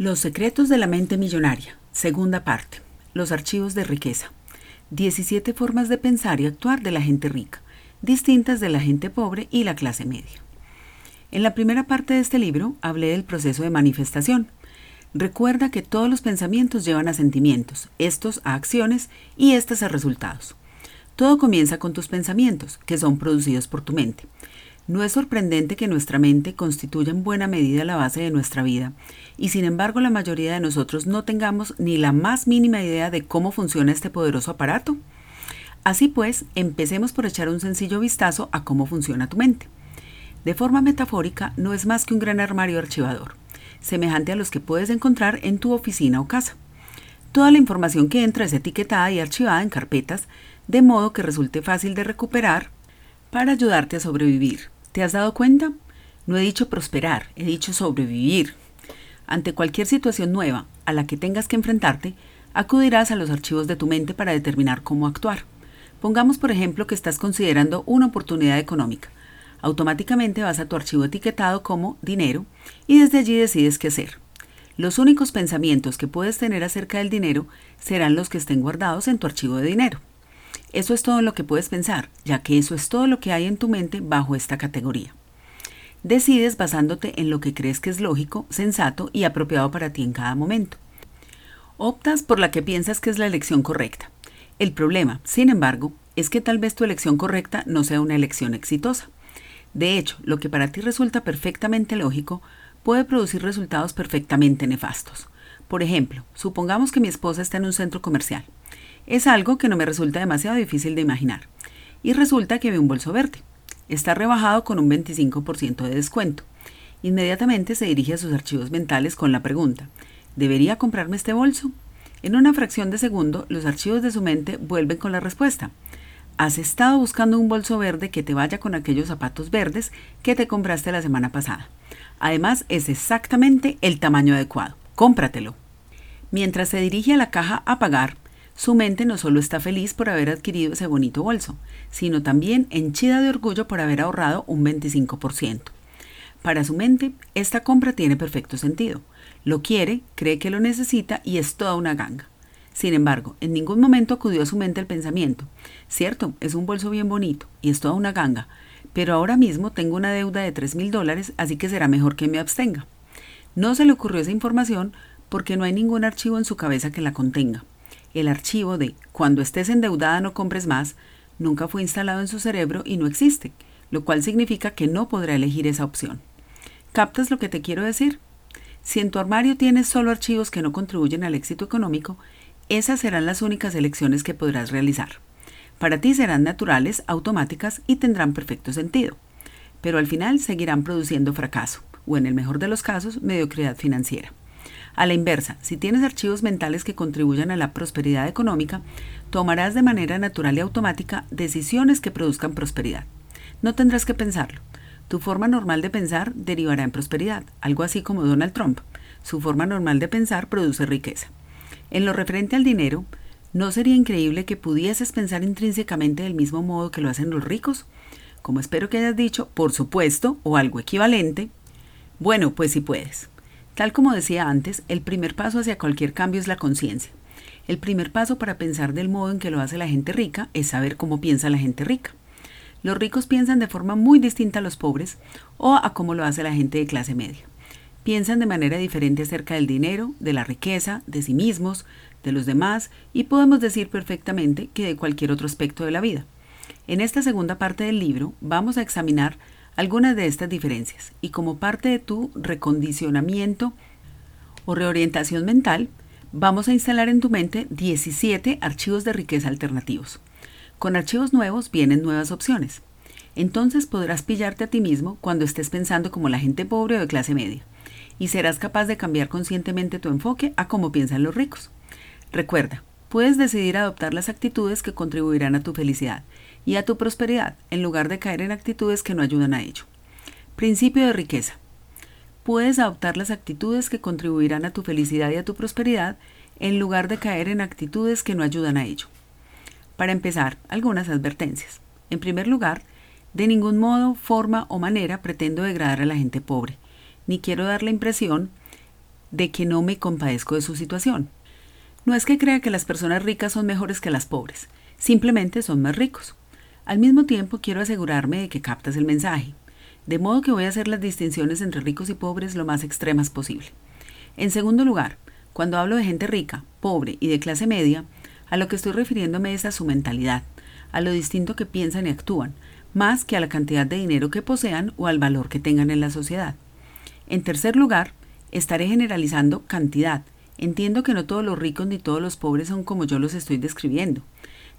Los secretos de la mente millonaria. Segunda parte. Los archivos de riqueza. 17 formas de pensar y actuar de la gente rica, distintas de la gente pobre y la clase media. En la primera parte de este libro hablé del proceso de manifestación. Recuerda que todos los pensamientos llevan a sentimientos, estos a acciones y estas a resultados. Todo comienza con tus pensamientos, que son producidos por tu mente. No es sorprendente que nuestra mente constituya en buena medida la base de nuestra vida, y sin embargo la mayoría de nosotros no tengamos ni la más mínima idea de cómo funciona este poderoso aparato. Así pues, empecemos por echar un sencillo vistazo a cómo funciona tu mente. De forma metafórica, no es más que un gran armario archivador, semejante a los que puedes encontrar en tu oficina o casa. Toda la información que entra es etiquetada y archivada en carpetas, de modo que resulte fácil de recuperar para ayudarte a sobrevivir. ¿Te has dado cuenta? No he dicho prosperar, he dicho sobrevivir. Ante cualquier situación nueva a la que tengas que enfrentarte, acudirás a los archivos de tu mente para determinar cómo actuar. Pongamos, por ejemplo, que estás considerando una oportunidad económica. Automáticamente vas a tu archivo etiquetado como dinero y desde allí decides qué hacer. Los únicos pensamientos que puedes tener acerca del dinero serán los que estén guardados en tu archivo de dinero. Eso es todo lo que puedes pensar, ya que eso es todo lo que hay en tu mente bajo esta categoría. Decides basándote en lo que crees que es lógico, sensato y apropiado para ti en cada momento. Optas por la que piensas que es la elección correcta. El problema, sin embargo, es que tal vez tu elección correcta no sea una elección exitosa. De hecho, lo que para ti resulta perfectamente lógico puede producir resultados perfectamente nefastos. Por ejemplo, supongamos que mi esposa está en un centro comercial. Es algo que no me resulta demasiado difícil de imaginar. Y resulta que ve un bolso verde. Está rebajado con un 25% de descuento. Inmediatamente se dirige a sus archivos mentales con la pregunta, ¿debería comprarme este bolso? En una fracción de segundo, los archivos de su mente vuelven con la respuesta. Has estado buscando un bolso verde que te vaya con aquellos zapatos verdes que te compraste la semana pasada. Además, es exactamente el tamaño adecuado. Cómpratelo. Mientras se dirige a la caja a pagar, su mente no solo está feliz por haber adquirido ese bonito bolso, sino también henchida de orgullo por haber ahorrado un 25%. Para su mente, esta compra tiene perfecto sentido. Lo quiere, cree que lo necesita y es toda una ganga. Sin embargo, en ningún momento acudió a su mente el pensamiento. Cierto, es un bolso bien bonito y es toda una ganga, pero ahora mismo tengo una deuda de 3 mil dólares, así que será mejor que me abstenga. No se le ocurrió esa información porque no hay ningún archivo en su cabeza que la contenga. El archivo de cuando estés endeudada no compres más nunca fue instalado en su cerebro y no existe, lo cual significa que no podrá elegir esa opción. ¿Captas lo que te quiero decir? Si en tu armario tienes solo archivos que no contribuyen al éxito económico, esas serán las únicas elecciones que podrás realizar. Para ti serán naturales, automáticas y tendrán perfecto sentido. Pero al final seguirán produciendo fracaso, o en el mejor de los casos, mediocridad financiera. A la inversa, si tienes archivos mentales que contribuyan a la prosperidad económica, tomarás de manera natural y automática decisiones que produzcan prosperidad. No tendrás que pensarlo. Tu forma normal de pensar derivará en prosperidad, algo así como Donald Trump. Su forma normal de pensar produce riqueza. En lo referente al dinero, ¿no sería increíble que pudieses pensar intrínsecamente del mismo modo que lo hacen los ricos? Como espero que hayas dicho, por supuesto, o algo equivalente. Bueno, pues si puedes. Tal como decía antes, el primer paso hacia cualquier cambio es la conciencia. El primer paso para pensar del modo en que lo hace la gente rica es saber cómo piensa la gente rica. Los ricos piensan de forma muy distinta a los pobres o a cómo lo hace la gente de clase media. Piensan de manera diferente acerca del dinero, de la riqueza, de sí mismos, de los demás y podemos decir perfectamente que de cualquier otro aspecto de la vida. En esta segunda parte del libro vamos a examinar algunas de estas diferencias y como parte de tu recondicionamiento o reorientación mental, vamos a instalar en tu mente 17 archivos de riqueza alternativos. Con archivos nuevos vienen nuevas opciones. Entonces podrás pillarte a ti mismo cuando estés pensando como la gente pobre o de clase media, y serás capaz de cambiar conscientemente tu enfoque a cómo piensan los ricos. Recuerda, puedes decidir adoptar las actitudes que contribuirán a tu felicidad y a tu prosperidad, en lugar de caer en actitudes que no ayudan a ello. Principio de riqueza. Puedes adoptar las actitudes que contribuirán a tu felicidad y a tu prosperidad, en lugar de caer en actitudes que no ayudan a ello. Para empezar, algunas advertencias. En primer lugar, de ningún modo, forma o manera pretendo degradar a la gente pobre, ni quiero dar la impresión de que no me compadezco de su situación. No es que crea que las personas ricas son mejores que las pobres, simplemente son más ricos. Al mismo tiempo quiero asegurarme de que captas el mensaje, de modo que voy a hacer las distinciones entre ricos y pobres lo más extremas posible. En segundo lugar, cuando hablo de gente rica, pobre y de clase media, a lo que estoy refiriéndome es a su mentalidad, a lo distinto que piensan y actúan, más que a la cantidad de dinero que posean o al valor que tengan en la sociedad. En tercer lugar, estaré generalizando cantidad. Entiendo que no todos los ricos ni todos los pobres son como yo los estoy describiendo.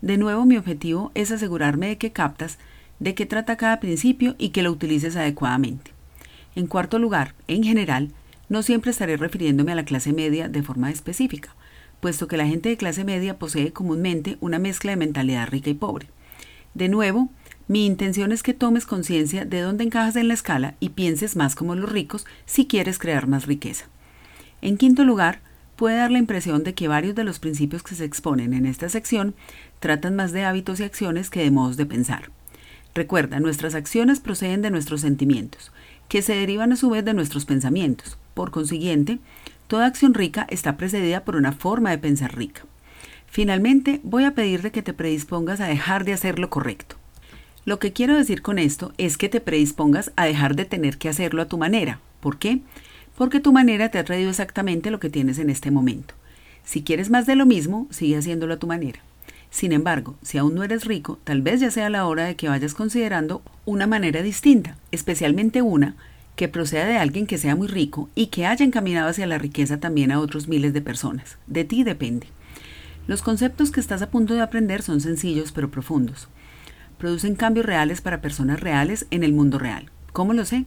De nuevo, mi objetivo es asegurarme de que captas de qué trata cada principio y que lo utilices adecuadamente. En cuarto lugar, en general, no siempre estaré refiriéndome a la clase media de forma específica, puesto que la gente de clase media posee comúnmente una mezcla de mentalidad rica y pobre. De nuevo, mi intención es que tomes conciencia de dónde encajas en la escala y pienses más como los ricos si quieres crear más riqueza. En quinto lugar, puede dar la impresión de que varios de los principios que se exponen en esta sección tratan más de hábitos y acciones que de modos de pensar. Recuerda, nuestras acciones proceden de nuestros sentimientos, que se derivan a su vez de nuestros pensamientos. Por consiguiente, toda acción rica está precedida por una forma de pensar rica. Finalmente, voy a pedirte que te predispongas a dejar de hacer lo correcto. Lo que quiero decir con esto es que te predispongas a dejar de tener que hacerlo a tu manera. ¿Por qué? Porque tu manera te ha traído exactamente lo que tienes en este momento. Si quieres más de lo mismo, sigue haciéndolo a tu manera. Sin embargo, si aún no eres rico, tal vez ya sea la hora de que vayas considerando una manera distinta, especialmente una que proceda de alguien que sea muy rico y que haya encaminado hacia la riqueza también a otros miles de personas. De ti depende. Los conceptos que estás a punto de aprender son sencillos pero profundos producen cambios reales para personas reales en el mundo real. ¿Cómo lo sé?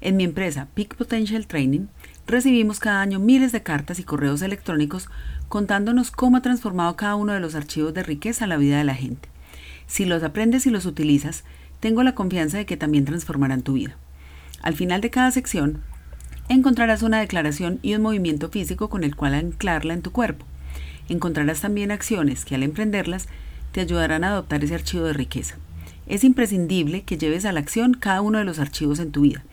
En mi empresa Peak Potential Training recibimos cada año miles de cartas y correos electrónicos contándonos cómo ha transformado cada uno de los archivos de riqueza la vida de la gente. Si los aprendes y los utilizas, tengo la confianza de que también transformarán tu vida. Al final de cada sección, encontrarás una declaración y un movimiento físico con el cual anclarla en tu cuerpo. Encontrarás también acciones que al emprenderlas te ayudarán a adoptar ese archivo de riqueza es imprescindible que lleves a la acción cada uno de los archivos en tu vida,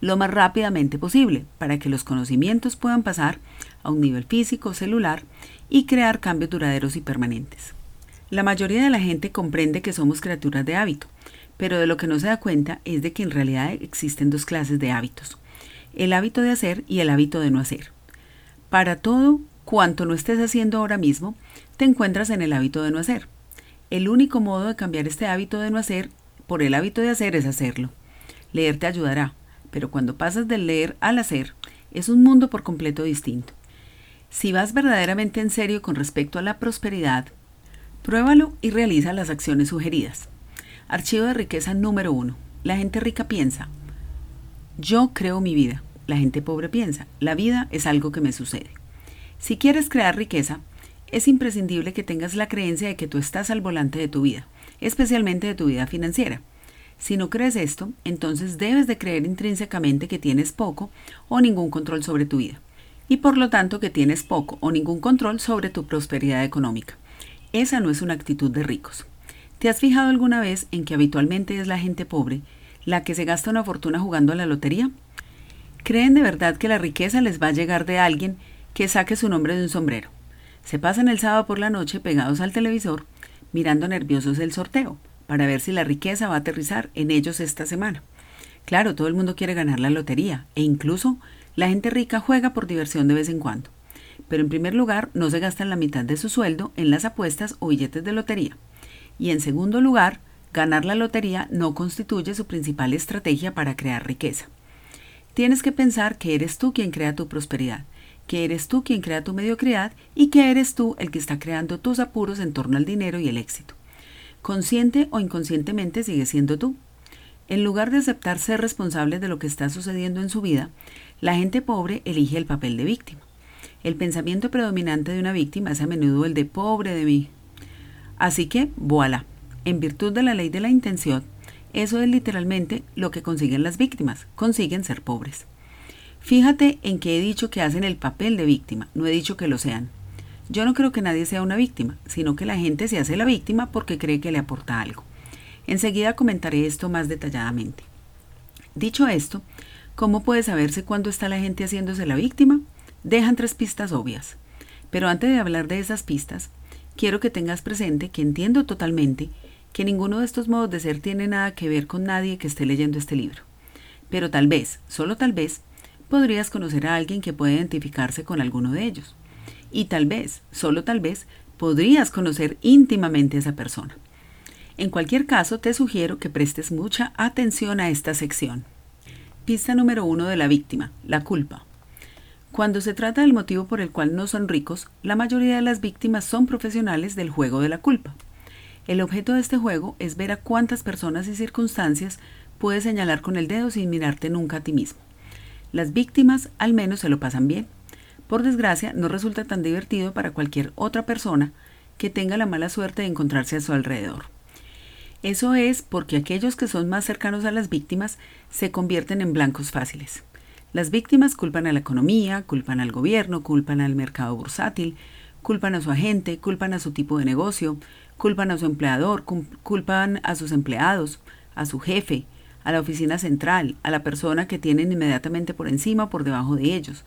lo más rápidamente posible, para que los conocimientos puedan pasar a un nivel físico, celular y crear cambios duraderos y permanentes. La mayoría de la gente comprende que somos criaturas de hábito, pero de lo que no se da cuenta es de que en realidad existen dos clases de hábitos, el hábito de hacer y el hábito de no hacer. Para todo cuanto no estés haciendo ahora mismo, te encuentras en el hábito de no hacer. El único modo de cambiar este hábito de no hacer por el hábito de hacer es hacerlo. Leer te ayudará, pero cuando pasas del leer al hacer, es un mundo por completo distinto. Si vas verdaderamente en serio con respecto a la prosperidad, pruébalo y realiza las acciones sugeridas. Archivo de riqueza número uno. La gente rica piensa, yo creo mi vida. La gente pobre piensa, la vida es algo que me sucede. Si quieres crear riqueza, es imprescindible que tengas la creencia de que tú estás al volante de tu vida, especialmente de tu vida financiera. Si no crees esto, entonces debes de creer intrínsecamente que tienes poco o ningún control sobre tu vida, y por lo tanto que tienes poco o ningún control sobre tu prosperidad económica. Esa no es una actitud de ricos. ¿Te has fijado alguna vez en que habitualmente es la gente pobre la que se gasta una fortuna jugando a la lotería? ¿Creen de verdad que la riqueza les va a llegar de alguien que saque su nombre de un sombrero? Se pasan el sábado por la noche pegados al televisor, mirando nerviosos el sorteo, para ver si la riqueza va a aterrizar en ellos esta semana. Claro, todo el mundo quiere ganar la lotería, e incluso la gente rica juega por diversión de vez en cuando. Pero en primer lugar, no se gastan la mitad de su sueldo en las apuestas o billetes de lotería. Y en segundo lugar, ganar la lotería no constituye su principal estrategia para crear riqueza. Tienes que pensar que eres tú quien crea tu prosperidad que eres tú quien crea tu mediocridad y que eres tú el que está creando tus apuros en torno al dinero y el éxito. Consciente o inconscientemente sigue siendo tú. En lugar de aceptar ser responsable de lo que está sucediendo en su vida, la gente pobre elige el papel de víctima. El pensamiento predominante de una víctima es a menudo el de pobre de mí. Así que, voilà, en virtud de la ley de la intención, eso es literalmente lo que consiguen las víctimas, consiguen ser pobres. Fíjate en que he dicho que hacen el papel de víctima, no he dicho que lo sean. Yo no creo que nadie sea una víctima, sino que la gente se hace la víctima porque cree que le aporta algo. Enseguida comentaré esto más detalladamente. Dicho esto, ¿cómo puede saberse cuándo está la gente haciéndose la víctima? dejan tres pistas obvias. Pero antes de hablar de esas pistas, quiero que tengas presente que entiendo totalmente que ninguno de estos modos de ser tiene nada que ver con nadie que esté leyendo este libro. Pero tal vez, solo tal vez, podrías conocer a alguien que pueda identificarse con alguno de ellos. Y tal vez, solo tal vez, podrías conocer íntimamente a esa persona. En cualquier caso, te sugiero que prestes mucha atención a esta sección. Pista número uno de la víctima, la culpa. Cuando se trata del motivo por el cual no son ricos, la mayoría de las víctimas son profesionales del juego de la culpa. El objeto de este juego es ver a cuántas personas y circunstancias puedes señalar con el dedo sin mirarte nunca a ti mismo. Las víctimas al menos se lo pasan bien. Por desgracia, no resulta tan divertido para cualquier otra persona que tenga la mala suerte de encontrarse a su alrededor. Eso es porque aquellos que son más cercanos a las víctimas se convierten en blancos fáciles. Las víctimas culpan a la economía, culpan al gobierno, culpan al mercado bursátil, culpan a su agente, culpan a su tipo de negocio, culpan a su empleador, culpan a sus empleados, a su jefe, a la oficina central, a la persona que tienen inmediatamente por encima o por debajo de ellos.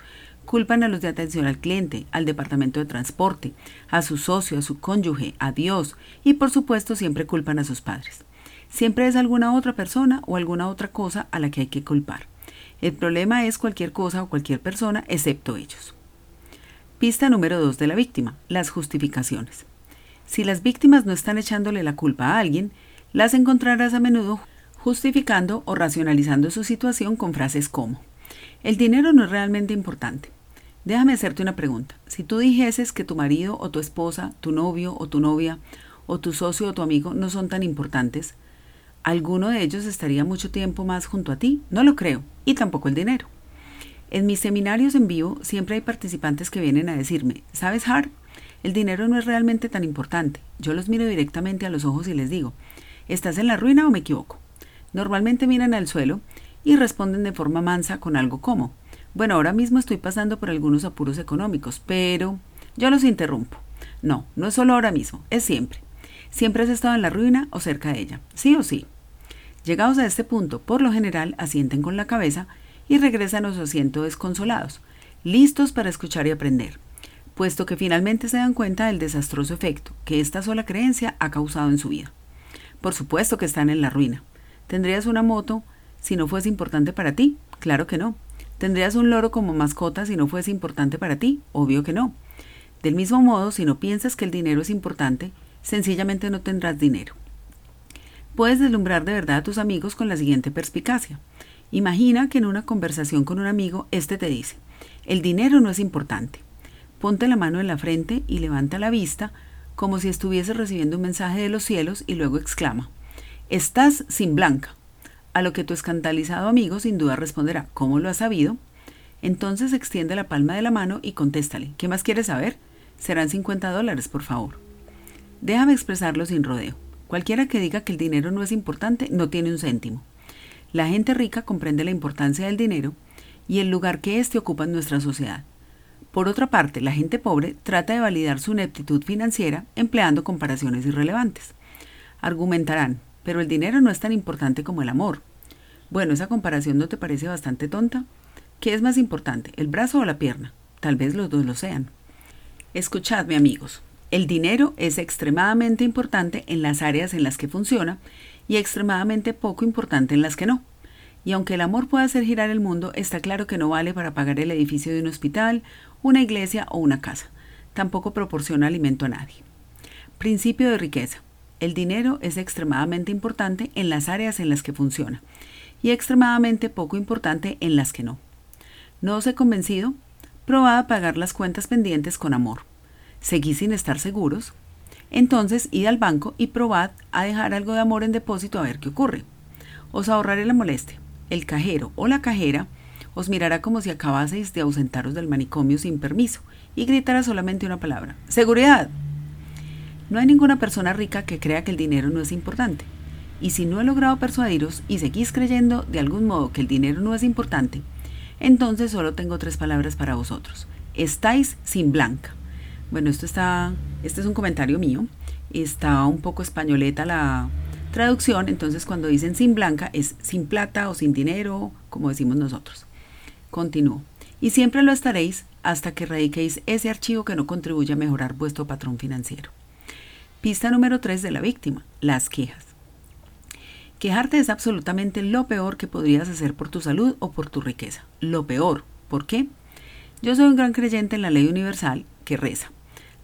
Culpan a los de atención al cliente, al departamento de transporte, a su socio, a su cónyuge, a Dios y por supuesto siempre culpan a sus padres. Siempre es alguna otra persona o alguna otra cosa a la que hay que culpar. El problema es cualquier cosa o cualquier persona excepto ellos. Pista número 2 de la víctima, las justificaciones. Si las víctimas no están echándole la culpa a alguien, las encontrarás a menudo justificando o racionalizando su situación con frases como, el dinero no es realmente importante. Déjame hacerte una pregunta. Si tú dijeses que tu marido o tu esposa, tu novio o tu novia, o tu socio o tu amigo no son tan importantes, ¿alguno de ellos estaría mucho tiempo más junto a ti? No lo creo. Y tampoco el dinero. En mis seminarios en vivo siempre hay participantes que vienen a decirme, ¿sabes, Hart? El dinero no es realmente tan importante. Yo los miro directamente a los ojos y les digo, ¿estás en la ruina o me equivoco? Normalmente miran al suelo y responden de forma mansa con algo como, bueno, ahora mismo estoy pasando por algunos apuros económicos, pero yo los interrumpo. No, no es solo ahora mismo, es siempre. Siempre has estado en la ruina o cerca de ella, sí o sí. Llegados a este punto, por lo general asienten con la cabeza y regresan a su asiento desconsolados, listos para escuchar y aprender, puesto que finalmente se dan cuenta del desastroso efecto que esta sola creencia ha causado en su vida. Por supuesto que están en la ruina, ¿Tendrías una moto si no fuese importante para ti? Claro que no. ¿Tendrías un loro como mascota si no fuese importante para ti? Obvio que no. Del mismo modo, si no piensas que el dinero es importante, sencillamente no tendrás dinero. Puedes deslumbrar de verdad a tus amigos con la siguiente perspicacia. Imagina que en una conversación con un amigo, éste te dice, el dinero no es importante. Ponte la mano en la frente y levanta la vista como si estuviese recibiendo un mensaje de los cielos y luego exclama, Estás sin blanca. A lo que tu escandalizado amigo sin duda responderá, ¿cómo lo has sabido? Entonces extiende la palma de la mano y contéstale, ¿qué más quieres saber? Serán 50 dólares, por favor. Déjame expresarlo sin rodeo. Cualquiera que diga que el dinero no es importante no tiene un céntimo. La gente rica comprende la importancia del dinero y el lugar que éste ocupa en nuestra sociedad. Por otra parte, la gente pobre trata de validar su ineptitud financiera empleando comparaciones irrelevantes. Argumentarán, pero el dinero no es tan importante como el amor. Bueno, esa comparación no te parece bastante tonta. ¿Qué es más importante, el brazo o la pierna? Tal vez los dos lo sean. Escuchadme amigos, el dinero es extremadamente importante en las áreas en las que funciona y extremadamente poco importante en las que no. Y aunque el amor pueda hacer girar el mundo, está claro que no vale para pagar el edificio de un hospital, una iglesia o una casa. Tampoco proporciona alimento a nadie. Principio de riqueza. El dinero es extremadamente importante en las áreas en las que funciona y extremadamente poco importante en las que no. ¿No os he convencido? Probad a pagar las cuentas pendientes con amor. ¿Seguís sin estar seguros? Entonces id al banco y probad a dejar algo de amor en depósito a ver qué ocurre. Os ahorraré la molestia. El cajero o la cajera os mirará como si acabaseis de ausentaros del manicomio sin permiso y gritará solamente una palabra. ¡Seguridad! No hay ninguna persona rica que crea que el dinero no es importante. Y si no he logrado persuadiros y seguís creyendo de algún modo que el dinero no es importante, entonces solo tengo tres palabras para vosotros. Estáis sin blanca. Bueno, esto está, este es un comentario mío. Está un poco españoleta la traducción, entonces cuando dicen sin blanca es sin plata o sin dinero, como decimos nosotros. Continúo. Y siempre lo estaréis hasta que erradiquéis ese archivo que no contribuye a mejorar vuestro patrón financiero. Pista número 3 de la víctima, las quejas. Quejarte es absolutamente lo peor que podrías hacer por tu salud o por tu riqueza. Lo peor. ¿Por qué? Yo soy un gran creyente en la ley universal que reza.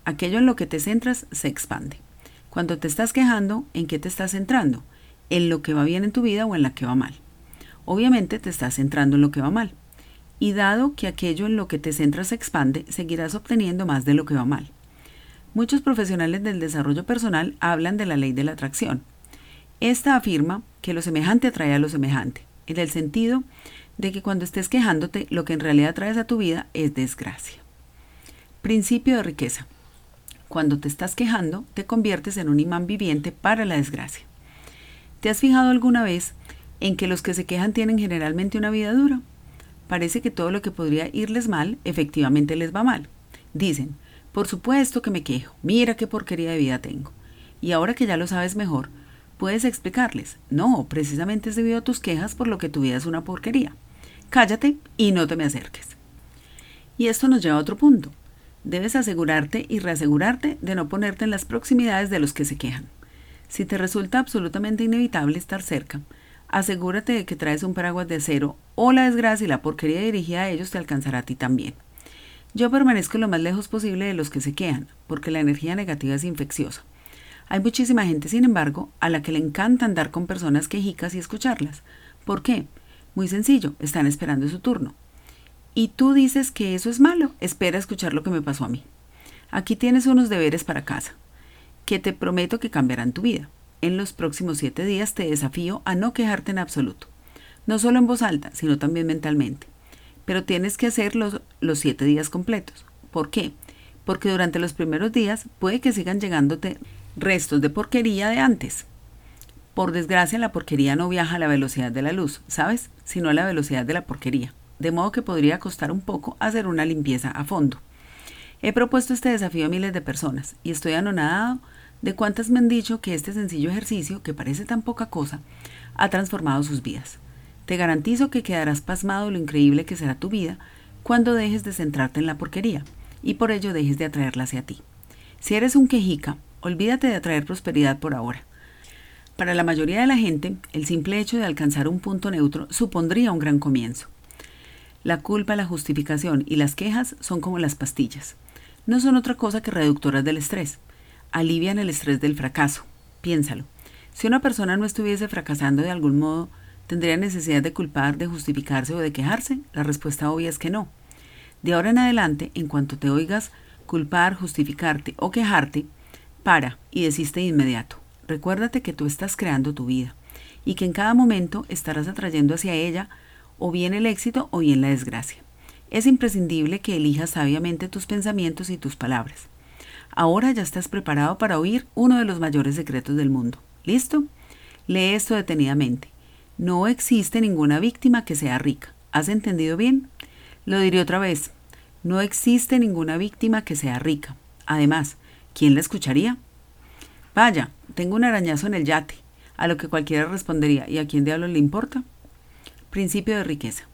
Aquello en lo que te centras se expande. Cuando te estás quejando, ¿en qué te estás centrando? ¿En lo que va bien en tu vida o en la que va mal? Obviamente te estás centrando en lo que va mal. Y dado que aquello en lo que te centras se expande, seguirás obteniendo más de lo que va mal. Muchos profesionales del desarrollo personal hablan de la ley de la atracción. Esta afirma que lo semejante atrae a lo semejante, en el sentido de que cuando estés quejándote, lo que en realidad traes a tu vida es desgracia. Principio de riqueza. Cuando te estás quejando, te conviertes en un imán viviente para la desgracia. ¿Te has fijado alguna vez en que los que se quejan tienen generalmente una vida dura? Parece que todo lo que podría irles mal, efectivamente les va mal. Dicen, por supuesto que me quejo, mira qué porquería de vida tengo. Y ahora que ya lo sabes mejor, puedes explicarles, no, precisamente es debido a tus quejas por lo que tu vida es una porquería. Cállate y no te me acerques. Y esto nos lleva a otro punto. Debes asegurarte y reasegurarte de no ponerte en las proximidades de los que se quejan. Si te resulta absolutamente inevitable estar cerca, asegúrate de que traes un paraguas de acero o la desgracia y la porquería dirigida a ellos te alcanzará a ti también. Yo permanezco lo más lejos posible de los que se quejan, porque la energía negativa es infecciosa. Hay muchísima gente, sin embargo, a la que le encanta andar con personas quejicas y escucharlas. ¿Por qué? Muy sencillo, están esperando su turno. Y tú dices que eso es malo, espera escuchar lo que me pasó a mí. Aquí tienes unos deberes para casa, que te prometo que cambiarán tu vida. En los próximos siete días te desafío a no quejarte en absoluto, no solo en voz alta, sino también mentalmente pero tienes que hacer los, siete días completos. ¿Por qué? Porque durante los primeros días puede que sigan llegándote restos de porquería de antes. Por desgracia, la porquería no viaja a la velocidad de la luz, ¿sabes? Sino a la velocidad de la porquería. De modo que podría costar un poco hacer una limpieza a fondo. He propuesto este desafío a miles de personas y estoy anonadado de cuántas me han dicho que este sencillo ejercicio, que parece tan poca cosa, ha transformado sus vidas. Te garantizo que quedarás pasmado de lo increíble que será tu vida cuando dejes de centrarte en la porquería y por ello dejes de atraerla hacia ti. Si eres un quejica, olvídate de atraer prosperidad por ahora. Para la mayoría de la gente, el simple hecho de alcanzar un punto neutro supondría un gran comienzo. La culpa, la justificación y las quejas son como las pastillas. No son otra cosa que reductoras del estrés. Alivian el estrés del fracaso. Piénsalo. Si una persona no estuviese fracasando de algún modo, ¿Tendría necesidad de culpar, de justificarse o de quejarse? La respuesta obvia es que no. De ahora en adelante, en cuanto te oigas culpar, justificarte o quejarte, para y desiste de inmediato. Recuérdate que tú estás creando tu vida y que en cada momento estarás atrayendo hacia ella o bien el éxito o bien la desgracia. Es imprescindible que elijas sabiamente tus pensamientos y tus palabras. Ahora ya estás preparado para oír uno de los mayores secretos del mundo. ¿Listo? Lee esto detenidamente. No existe ninguna víctima que sea rica. ¿Has entendido bien? Lo diré otra vez. No existe ninguna víctima que sea rica. Además, ¿quién la escucharía? Vaya, tengo un arañazo en el yate, a lo que cualquiera respondería, ¿y a quién diablos le importa? Principio de riqueza.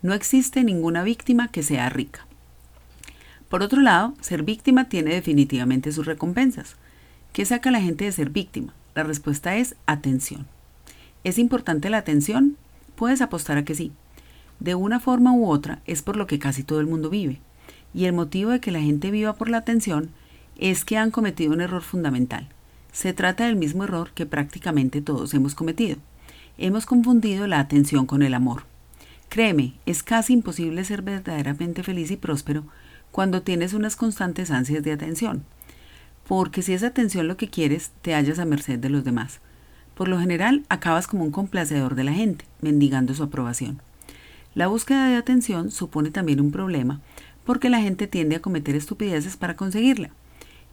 No existe ninguna víctima que sea rica. Por otro lado, ser víctima tiene definitivamente sus recompensas. ¿Qué saca la gente de ser víctima? La respuesta es atención. ¿Es importante la atención? Puedes apostar a que sí. De una forma u otra es por lo que casi todo el mundo vive. Y el motivo de que la gente viva por la atención es que han cometido un error fundamental. Se trata del mismo error que prácticamente todos hemos cometido. Hemos confundido la atención con el amor. Créeme, es casi imposible ser verdaderamente feliz y próspero cuando tienes unas constantes ansias de atención. Porque si es atención lo que quieres, te hallas a merced de los demás. Por lo general, acabas como un complacedor de la gente, mendigando su aprobación. La búsqueda de atención supone también un problema, porque la gente tiende a cometer estupideces para conseguirla.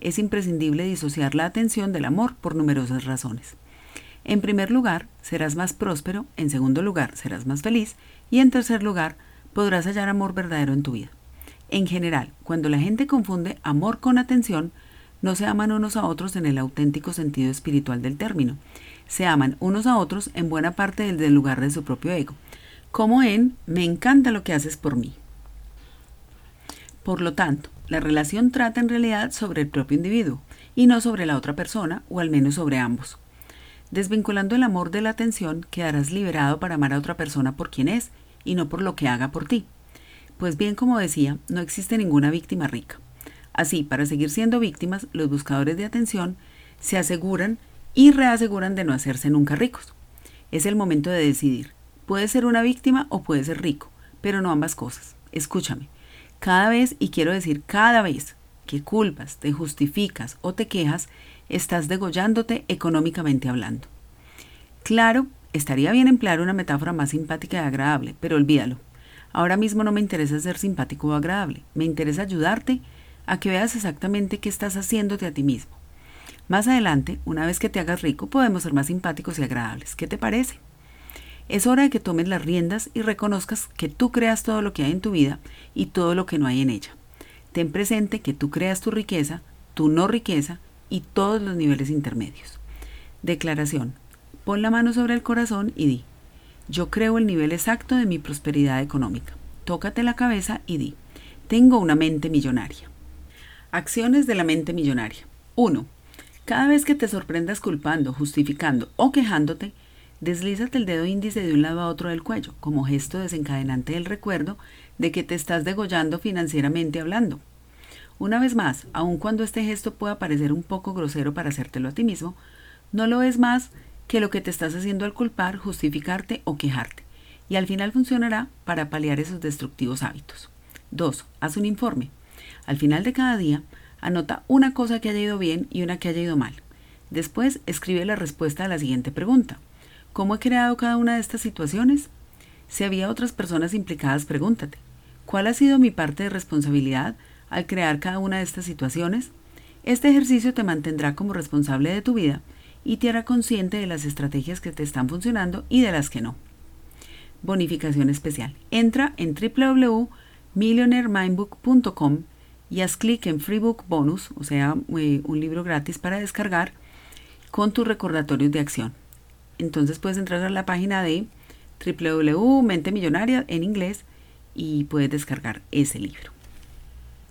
Es imprescindible disociar la atención del amor por numerosas razones. En primer lugar, serás más próspero, en segundo lugar, serás más feliz y en tercer lugar, podrás hallar amor verdadero en tu vida. En general, cuando la gente confunde amor con atención, no se aman unos a otros en el auténtico sentido espiritual del término, se aman unos a otros en buena parte del, lugar de su propio ego, como en me encanta lo que haces por mí. Por lo tanto, la relación trata en realidad sobre el propio individuo y no sobre la otra persona o al menos sobre ambos. Desvinculando el amor de la atención, quedarás liberado para amar a otra persona por quien es y no por lo que haga por ti. Pues bien, como decía, no existe ninguna víctima rica. Así, para seguir siendo víctimas, los buscadores de atención se aseguran y reaseguran de no hacerse nunca ricos. Es el momento de decidir. Puede ser una víctima o puede ser rico, pero no ambas cosas. Escúchame. Cada vez, y quiero decir cada vez, que culpas, te justificas o te quejas, estás degollándote económicamente hablando. Claro, estaría bien emplear una metáfora más simpática y agradable, pero olvídalo. Ahora mismo no me interesa ser simpático o agradable, me interesa ayudarte a que veas exactamente qué estás haciéndote a ti mismo. Más adelante, una vez que te hagas rico, podemos ser más simpáticos y agradables. ¿Qué te parece? Es hora de que tomes las riendas y reconozcas que tú creas todo lo que hay en tu vida y todo lo que no hay en ella. Ten presente que tú creas tu riqueza, tu no riqueza y todos los niveles intermedios. Declaración. Pon la mano sobre el corazón y di, yo creo el nivel exacto de mi prosperidad económica. Tócate la cabeza y di, tengo una mente millonaria. Acciones de la mente millonaria. 1. Cada vez que te sorprendas culpando, justificando o quejándote, deslízate el dedo índice de un lado a otro del cuello, como gesto desencadenante del recuerdo de que te estás degollando financieramente hablando. Una vez más, aun cuando este gesto pueda parecer un poco grosero para hacértelo a ti mismo, no lo es más que lo que te estás haciendo al culpar, justificarte o quejarte, y al final funcionará para paliar esos destructivos hábitos. 2. Haz un informe. Al final de cada día, anota una cosa que haya ido bien y una que haya ido mal. Después, escribe la respuesta a la siguiente pregunta. ¿Cómo he creado cada una de estas situaciones? Si había otras personas implicadas, pregúntate. ¿Cuál ha sido mi parte de responsabilidad al crear cada una de estas situaciones? Este ejercicio te mantendrá como responsable de tu vida y te hará consciente de las estrategias que te están funcionando y de las que no. Bonificación especial. Entra en www.millionaireMindbook.com y haz clic en Freebook Bonus, o sea, eh, un libro gratis para descargar con tus recordatorios de acción. Entonces puedes entrar a la página de www.mentemillonaria en inglés y puedes descargar ese libro.